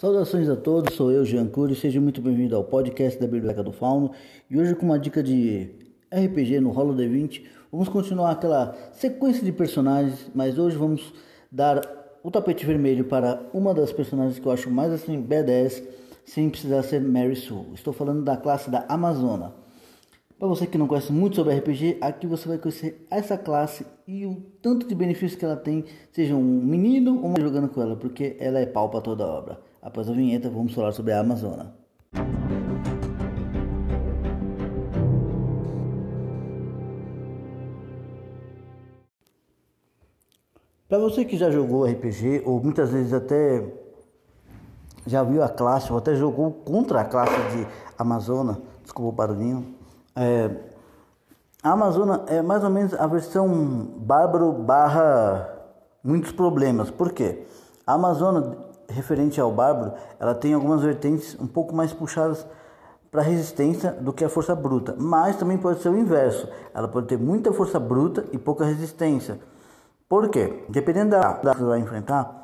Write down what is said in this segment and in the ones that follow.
Saudações a todos, sou eu, Jean Cury, seja muito bem-vindo ao podcast da Biblioteca do Fauno e hoje com uma dica de RPG no Rolo D20 vamos continuar aquela sequência de personagens, mas hoje vamos dar o tapete vermelho para uma das personagens que eu acho mais assim badass sem precisar ser Mary Sue. Estou falando da classe da Amazona. Para você que não conhece muito sobre RPG, aqui você vai conhecer essa classe e o tanto de benefícios que ela tem, seja um menino ou uma jogando com ela, porque ela é pau para toda obra. Após a vinheta, vamos falar sobre a Amazona. Para você que já jogou RPG ou muitas vezes até já viu a classe ou até jogou contra a classe de Amazona, desculpa o barulhinho, é, a Amazônia é mais ou menos a versão bárbaro barra muitos problemas. Por quê? A Amazônia, referente ao bárbaro, ela tem algumas vertentes um pouco mais puxadas para resistência do que a força bruta, mas também pode ser o inverso. Ela pode ter muita força bruta e pouca resistência. Por quê? Dependendo da, da que você vai enfrentar,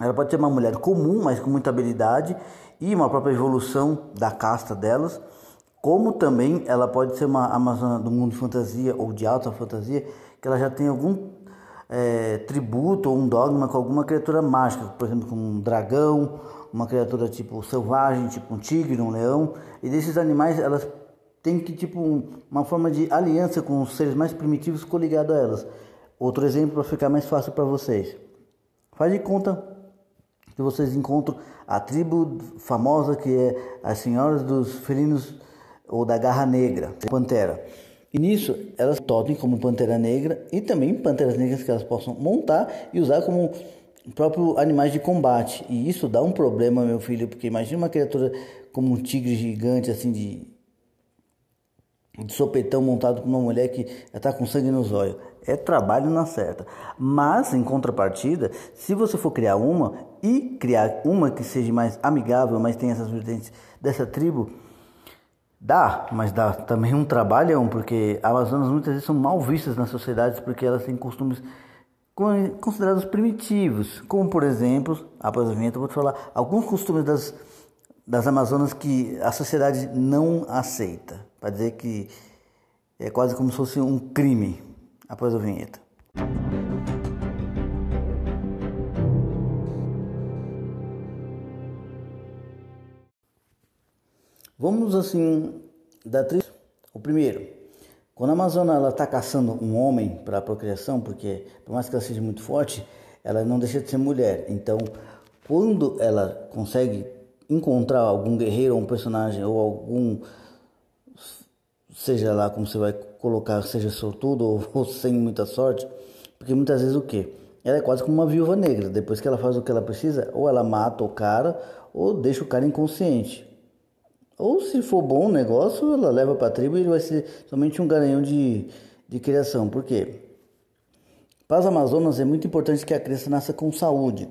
ela pode ser uma mulher comum, mas com muita habilidade e uma própria evolução da casta delas como também ela pode ser uma Amazônia do mundo fantasia ou de alta fantasia, que ela já tem algum é, tributo ou um dogma com alguma criatura mágica, por exemplo, com um dragão, uma criatura tipo selvagem, tipo um tigre, um leão. E desses animais elas têm que tipo um, uma forma de aliança com os seres mais primitivos coligado a elas. Outro exemplo para ficar mais fácil para vocês. Faz de conta que vocês encontram a tribo famosa que é as senhoras dos felinos ou da garra negra, pantera. E nisso elas todem como pantera negra e também panteras negras que elas possam montar e usar como próprio animais de combate. E isso dá um problema, meu filho, porque imagina uma criatura como um tigre gigante assim de, de sopetão montado por uma mulher que está com sangue nos olhos. É trabalho na certa. Mas, em contrapartida, se você for criar uma e criar uma que seja mais amigável, mas tenha essas vertentes dessa tribo, Dá, mas dá. Também um trabalhão, porque Amazonas muitas vezes são mal vistas nas sociedades porque elas têm costumes considerados primitivos, como por exemplo, após a vinheta eu vou te falar alguns costumes das, das Amazonas que a sociedade não aceita, para dizer que é quase como se fosse um crime, após a vinheta. Vamos assim dar três. O primeiro, quando a Amazônia ela está caçando um homem para a procriação, porque por mais que ela seja muito forte, ela não deixa de ser mulher. Então, quando ela consegue encontrar algum guerreiro, um personagem ou algum seja lá como você vai colocar, seja sortudo ou, ou sem muita sorte, porque muitas vezes o que? Ela é quase como uma viúva negra. Depois que ela faz o que ela precisa, ou ela mata o cara, ou deixa o cara inconsciente. Ou se for bom o negócio, ela leva para a tribo e ele vai ser somente um garanhão de, de criação. Por quê? Para as Amazonas é muito importante que a criança nasça com saúde.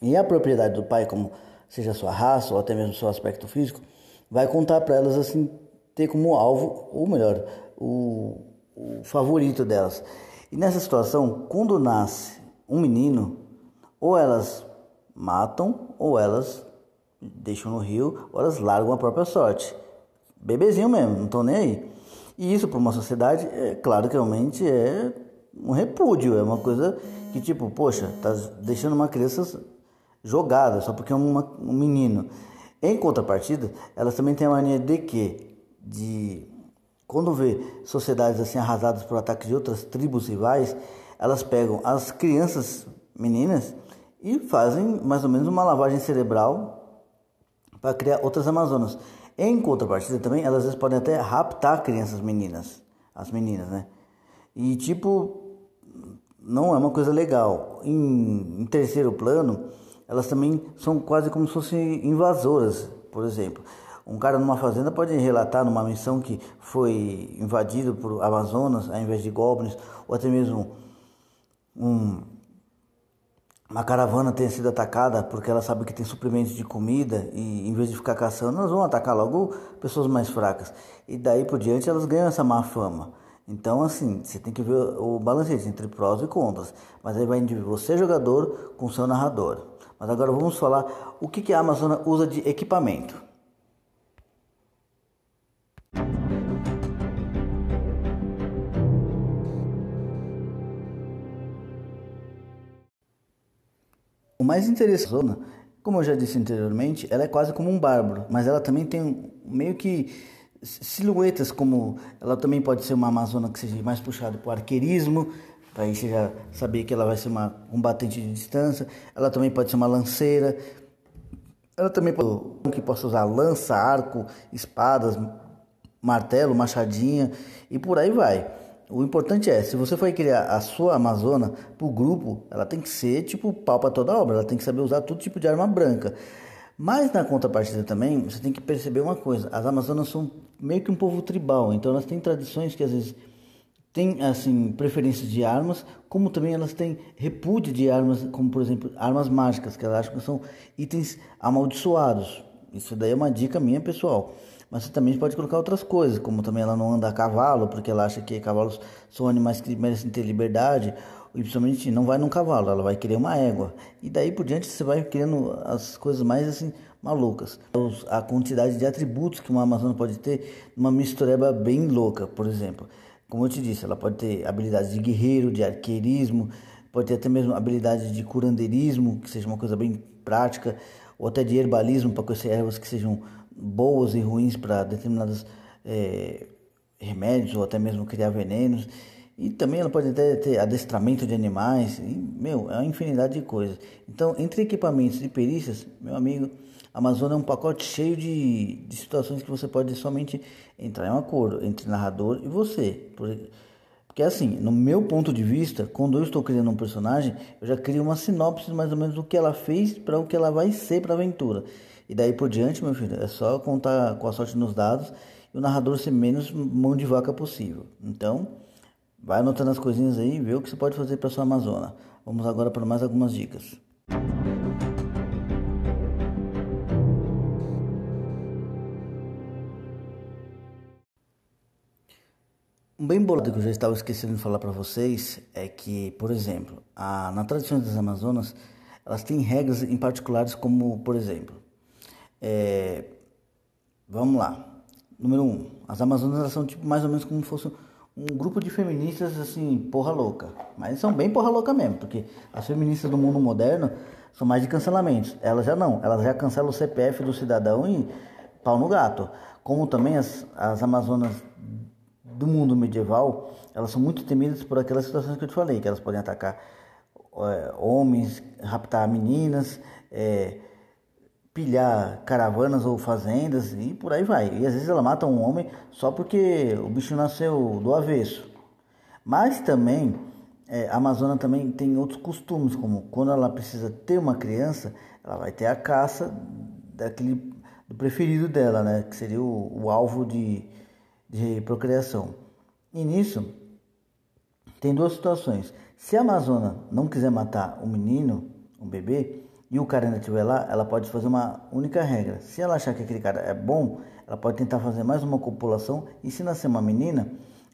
E a propriedade do pai, como seja sua raça ou até mesmo seu aspecto físico, vai contar para elas assim ter como alvo, ou melhor, o, o favorito delas. E nessa situação, quando nasce um menino, ou elas matam ou elas deixam no rio, elas largam a própria sorte. Bebezinho mesmo, não estão nem aí. E isso para uma sociedade, é claro que realmente é um repúdio, é uma coisa que tipo, poxa, tá deixando uma criança jogada só porque é uma, um menino. Em contrapartida, elas também têm a mania de que, de quando vê sociedades assim arrasadas por ataques de outras tribos rivais, elas pegam as crianças meninas e fazem mais ou menos uma lavagem cerebral para criar outras Amazonas. Em contrapartida também, elas às vezes podem até raptar crianças meninas, as meninas, né? E tipo, não é uma coisa legal. Em, em terceiro plano, elas também são quase como se fossem invasoras, por exemplo. Um cara numa fazenda pode relatar numa missão que foi invadido por Amazonas ao invés de goblins, ou até mesmo um uma caravana tenha sido atacada porque ela sabe que tem suprimentos de comida e em vez de ficar caçando, elas vão atacar logo pessoas mais fracas. E daí por diante elas ganham essa má fama. Então, assim, você tem que ver o balancete entre prós e contras. Mas aí vai de você, jogador, com seu narrador. Mas agora vamos falar o que, que a Amazônia usa de equipamento. Mais interessante, como eu já disse anteriormente, ela é quase como um bárbaro, mas ela também tem meio que silhuetas, como ela também pode ser uma amazona que seja mais puxada para o arqueirismo, para aí você já saber que ela vai ser uma combatente de distância. Ela também pode ser uma lanceira. Ela também pode que possa usar lança, arco, espadas, martelo, machadinha e por aí vai. O importante é, se você for criar a sua Amazona para o grupo, ela tem que ser tipo pau para toda obra, ela tem que saber usar todo tipo de arma branca. Mas na contrapartida também, você tem que perceber uma coisa: as Amazonas são meio que um povo tribal, então elas têm tradições que às vezes têm assim preferências de armas, como também elas têm repúdio de armas, como por exemplo armas mágicas, que elas acham que são itens amaldiçoados. Isso daí é uma dica minha pessoal. Mas você também pode colocar outras coisas, como também ela não anda a cavalo, porque ela acha que cavalos são animais que merecem ter liberdade, e principalmente não vai num cavalo, ela vai querer uma égua. E daí por diante você vai criando as coisas mais assim malucas. A quantidade de atributos que uma Amazona pode ter, uma mistureba bem louca, por exemplo. Como eu te disse, ela pode ter habilidades de guerreiro, de arqueirismo, pode ter até mesmo habilidades de curandeirismo, que seja uma coisa bem prática, ou até de herbalismo, para conhecer ervas que sejam boas e ruins para determinados é, remédios, ou até mesmo criar venenos. E também ela pode até ter adestramento de animais, e, meu, é uma infinidade de coisas. Então, entre equipamentos e perícias, meu amigo, a Amazônia é um pacote cheio de, de situações que você pode somente entrar em um acordo entre narrador e você. Porque assim, no meu ponto de vista, quando eu estou criando um personagem, eu já crio uma sinopse mais ou menos do que ela fez para o que ela vai ser para a aventura. E daí por diante, meu filho, é só contar com a sorte nos dados e o narrador ser menos mão de vaca possível. Então, Vai anotando as coisinhas aí e vê o que você pode fazer para sua Amazônia. Vamos agora para mais algumas dicas. Um bem bolado que eu já estava esquecendo de falar para vocês é que, por exemplo, a, na tradição das Amazonas, elas têm regras em particulares como, por exemplo, é, vamos lá, número um, as Amazonas são tipo mais ou menos como se fosse um grupo de feministas assim, porra louca. Mas são bem porra louca mesmo, porque as feministas do mundo moderno são mais de cancelamentos. Elas já não, elas já cancelam o CPF do cidadão e pau no gato. Como também as, as Amazonas do mundo medieval, elas são muito temidas por aquelas situações que eu te falei, que elas podem atacar é, homens, raptar meninas, é, pilhar caravanas ou fazendas e por aí vai. E às vezes ela mata um homem só porque o bicho nasceu do avesso. Mas também é, a Amazônia também tem outros costumes, como quando ela precisa ter uma criança, ela vai ter a caça daquele do preferido dela, né, que seria o, o alvo de, de procriação. E nisso tem duas situações. Se a Amazônia não quiser matar um menino, um bebê, e o cara ainda estiver lá, ela pode fazer uma única regra. Se ela achar que aquele cara é bom, ela pode tentar fazer mais uma copulação e se nascer uma menina,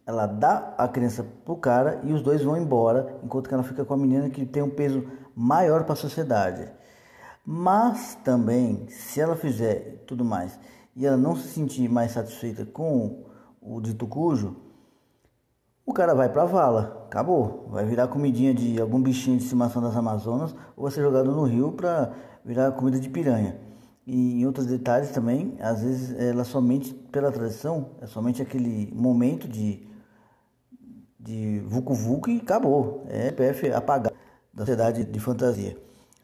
ela dá a criança pro cara e os dois vão embora, enquanto que ela fica com a menina que tem um peso maior para a sociedade. Mas também, se ela fizer tudo mais e ela não se sentir mais satisfeita com o dito cujo, o cara vai pra vala, acabou. Vai virar comidinha de algum bichinho de estimação das Amazonas ou vai ser jogado no rio para virar comida de piranha. E em outros detalhes também, às vezes ela somente, pela tradição, é somente aquele momento de, de vucu vucu e acabou. É PF apagado da sociedade de fantasia.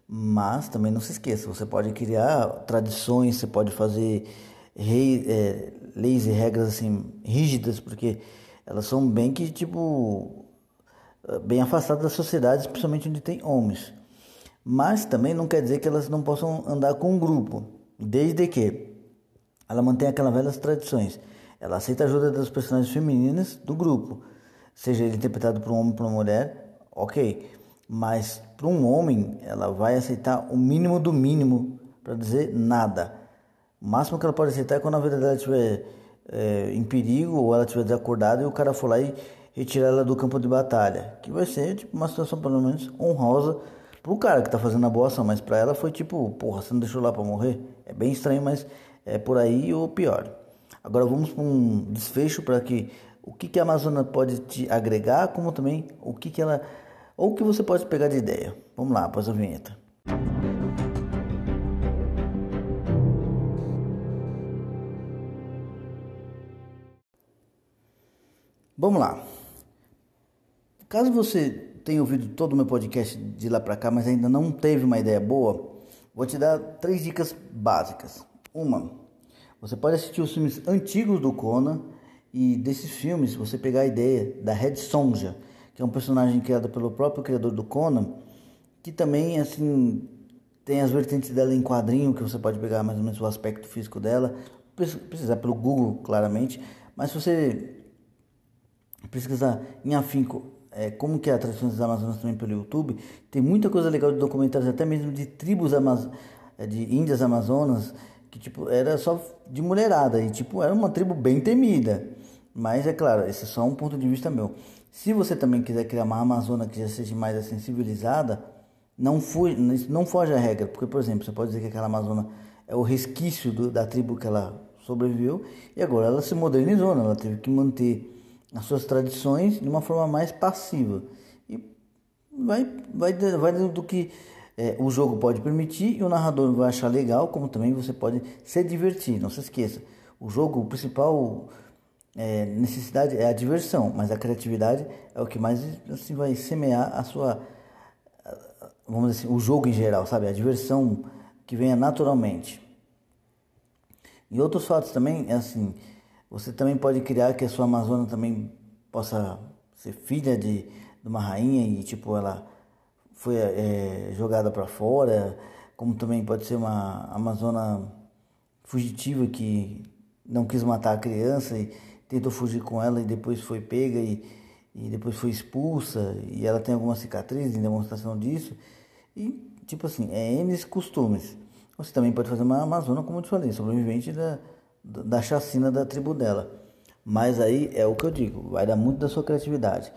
Mas também não se esqueça, você pode criar tradições, você pode fazer rei, é, leis e regras assim rígidas, porque elas são bem que tipo bem afastadas da sociedade, especialmente onde tem homens. Mas também não quer dizer que elas não possam andar com um grupo, desde que ela mantém aquelas velhas tradições. Ela aceita a ajuda das personagens femininas do grupo, seja ele interpretado por um homem ou por uma mulher, ok. Mas para um homem, ela vai aceitar o mínimo do mínimo, para dizer nada. O máximo que ela pode aceitar é quando a vida dela estiver é, em perigo ou ela estiver desacordada e o cara for lá e retirar ela do campo de batalha, que vai ser tipo uma situação pelo menos honrosa pro cara que tá fazendo a boa ação, mas pra ela foi tipo, porra, você não deixou lá pra morrer? É bem estranho, mas é por aí ou pior. Agora vamos para um desfecho para que o que, que a Amazônia pode te agregar, como também o que, que ela. ou o que você pode pegar de ideia. Vamos lá, após a vinheta. Vamos lá. Caso você tenha ouvido todo o meu podcast de lá para cá, mas ainda não teve uma ideia boa, vou te dar três dicas básicas. Uma, você pode assistir os filmes antigos do Conan e desses filmes você pegar a ideia da Red Sonja, que é um personagem criado pelo próprio criador do Conan, que também assim tem as vertentes dela em quadrinho, que você pode pegar mais ou menos o aspecto físico dela, precisar pelo Google claramente, mas se você pesquisar em afinco é, como que é a tradição das Amazonas também pelo YouTube, tem muita coisa legal de documentários, até mesmo de tribos amaz é, de índias amazonas, que tipo era só de mulherada e tipo era uma tribo bem temida. Mas é claro, esse é só um ponto de vista meu. Se você também quiser criar uma Amazônia que já seja mais civilizada, não, fuge, não foge à regra, porque por exemplo, você pode dizer que aquela Amazônia é o resquício do, da tribo que ela sobreviveu e agora ela se modernizou, né? ela teve que manter as suas tradições de uma forma mais passiva. E vai, vai, vai do que é, o jogo pode permitir e o narrador vai achar legal, como também você pode se divertir. Não se esqueça, o jogo, o principal é, necessidade é a diversão, mas a criatividade é o que mais assim, vai semear a sua, vamos dizer assim, o jogo em geral, sabe? A diversão que venha naturalmente. E outros fatos também é assim, você também pode criar que a sua Amazônia também possa ser filha de, de uma rainha e tipo ela foi é, jogada para fora, como também pode ser uma Amazônia fugitiva que não quis matar a criança e tentou fugir com ela e depois foi pega e, e depois foi expulsa e ela tem alguma cicatriz em demonstração disso. E tipo assim é N costumes. Você também pode fazer uma Amazônia como eu te falei sobrevivente da da chacina da tribo dela. Mas aí é o que eu digo, vai dar muito da sua criatividade.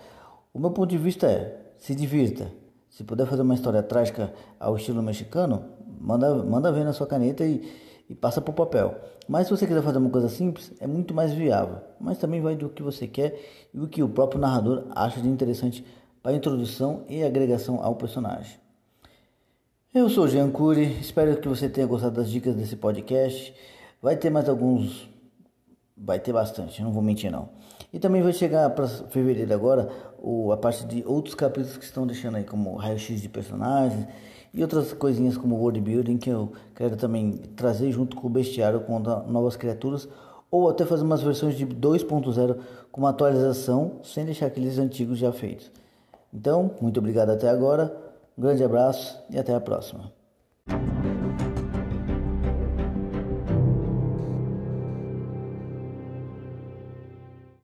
O meu ponto de vista é, se divirta. Se puder fazer uma história trágica ao estilo mexicano, manda, manda ver na sua caneta e, e passa para o papel. Mas se você quiser fazer uma coisa simples, é muito mais viável. Mas também vai do que você quer e o que o próprio narrador acha de interessante para a introdução e agregação ao personagem. Eu sou o Jean Cury, espero que você tenha gostado das dicas desse podcast. Vai ter mais alguns. Vai ter bastante, não vou mentir não. E também vai chegar para fevereiro agora o, a parte de outros capítulos que estão deixando aí, como raio-x de personagens e outras coisinhas como world building que eu quero também trazer junto com o bestiário com novas criaturas ou até fazer umas versões de 2.0 com uma atualização sem deixar aqueles antigos já feitos. Então, muito obrigado até agora, um grande abraço e até a próxima.